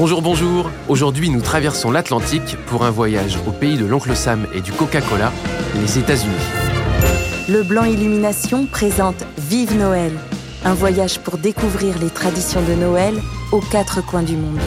Bonjour, bonjour. Aujourd'hui, nous traversons l'Atlantique pour un voyage au pays de l'oncle Sam et du Coca-Cola, les États-Unis. Le Blanc Illumination présente Vive Noël, un voyage pour découvrir les traditions de Noël aux quatre coins du monde.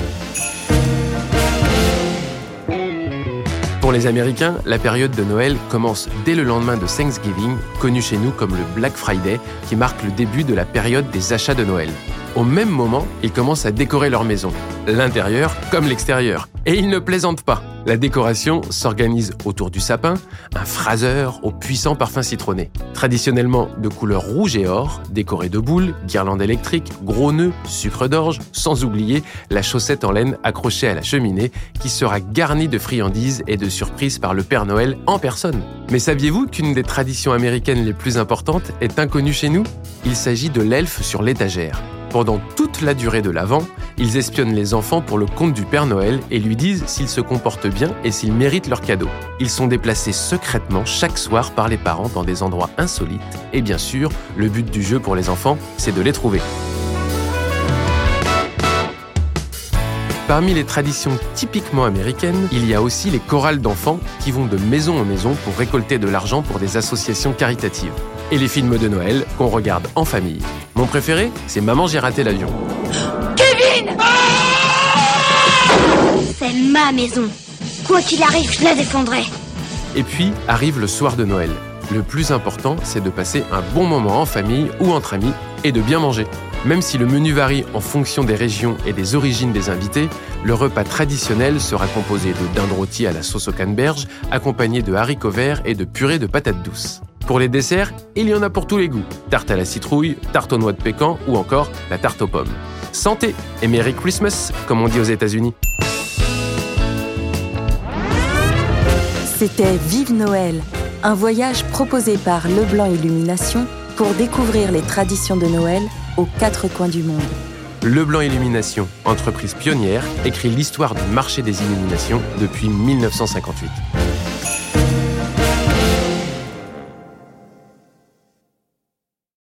Pour les Américains, la période de Noël commence dès le lendemain de Thanksgiving, connu chez nous comme le Black Friday, qui marque le début de la période des achats de Noël. Au même moment, ils commencent à décorer leur maison, l'intérieur comme l'extérieur. Et ils ne plaisantent pas. La décoration s'organise autour du sapin, un phraseur au puissant parfum citronné. Traditionnellement de couleur rouge et or, décoré de boules, guirlandes électriques, gros nœuds, sucre d'orge, sans oublier la chaussette en laine accrochée à la cheminée qui sera garnie de friandises et de surprises par le Père Noël en personne. Mais saviez-vous qu'une des traditions américaines les plus importantes est inconnue chez nous? Il s'agit de l'elfe sur l'étagère. Pendant toute la durée de l'Avent, ils espionnent les enfants pour le compte du Père Noël et lui disent s'ils se comportent bien et s'ils méritent leur cadeau. Ils sont déplacés secrètement chaque soir par les parents dans des endroits insolites et bien sûr, le but du jeu pour les enfants, c'est de les trouver. Parmi les traditions typiquement américaines, il y a aussi les chorales d'enfants qui vont de maison en maison pour récolter de l'argent pour des associations caritatives. Et les films de Noël qu'on regarde en famille. Mon préféré, c'est Maman j'ai raté l'avion. Kevin C'est ma maison. Quoi qu'il arrive, je la défendrai. Et puis arrive le soir de Noël. Le plus important, c'est de passer un bon moment en famille ou entre amis et de bien manger. Même si le menu varie en fonction des régions et des origines des invités, le repas traditionnel sera composé de dinde rôti à la sauce au canneberge, accompagné de haricots verts et de purée de patates douces. Pour les desserts, il y en a pour tous les goûts. Tarte à la citrouille, tarte aux noix de pécan ou encore la tarte aux pommes. Santé et Merry Christmas, comme on dit aux États-Unis. C'était Vive Noël, un voyage proposé par Leblanc Illumination pour découvrir les traditions de Noël aux quatre coins du monde. Leblanc Illumination, entreprise pionnière, écrit l'histoire du marché des illuminations depuis 1958.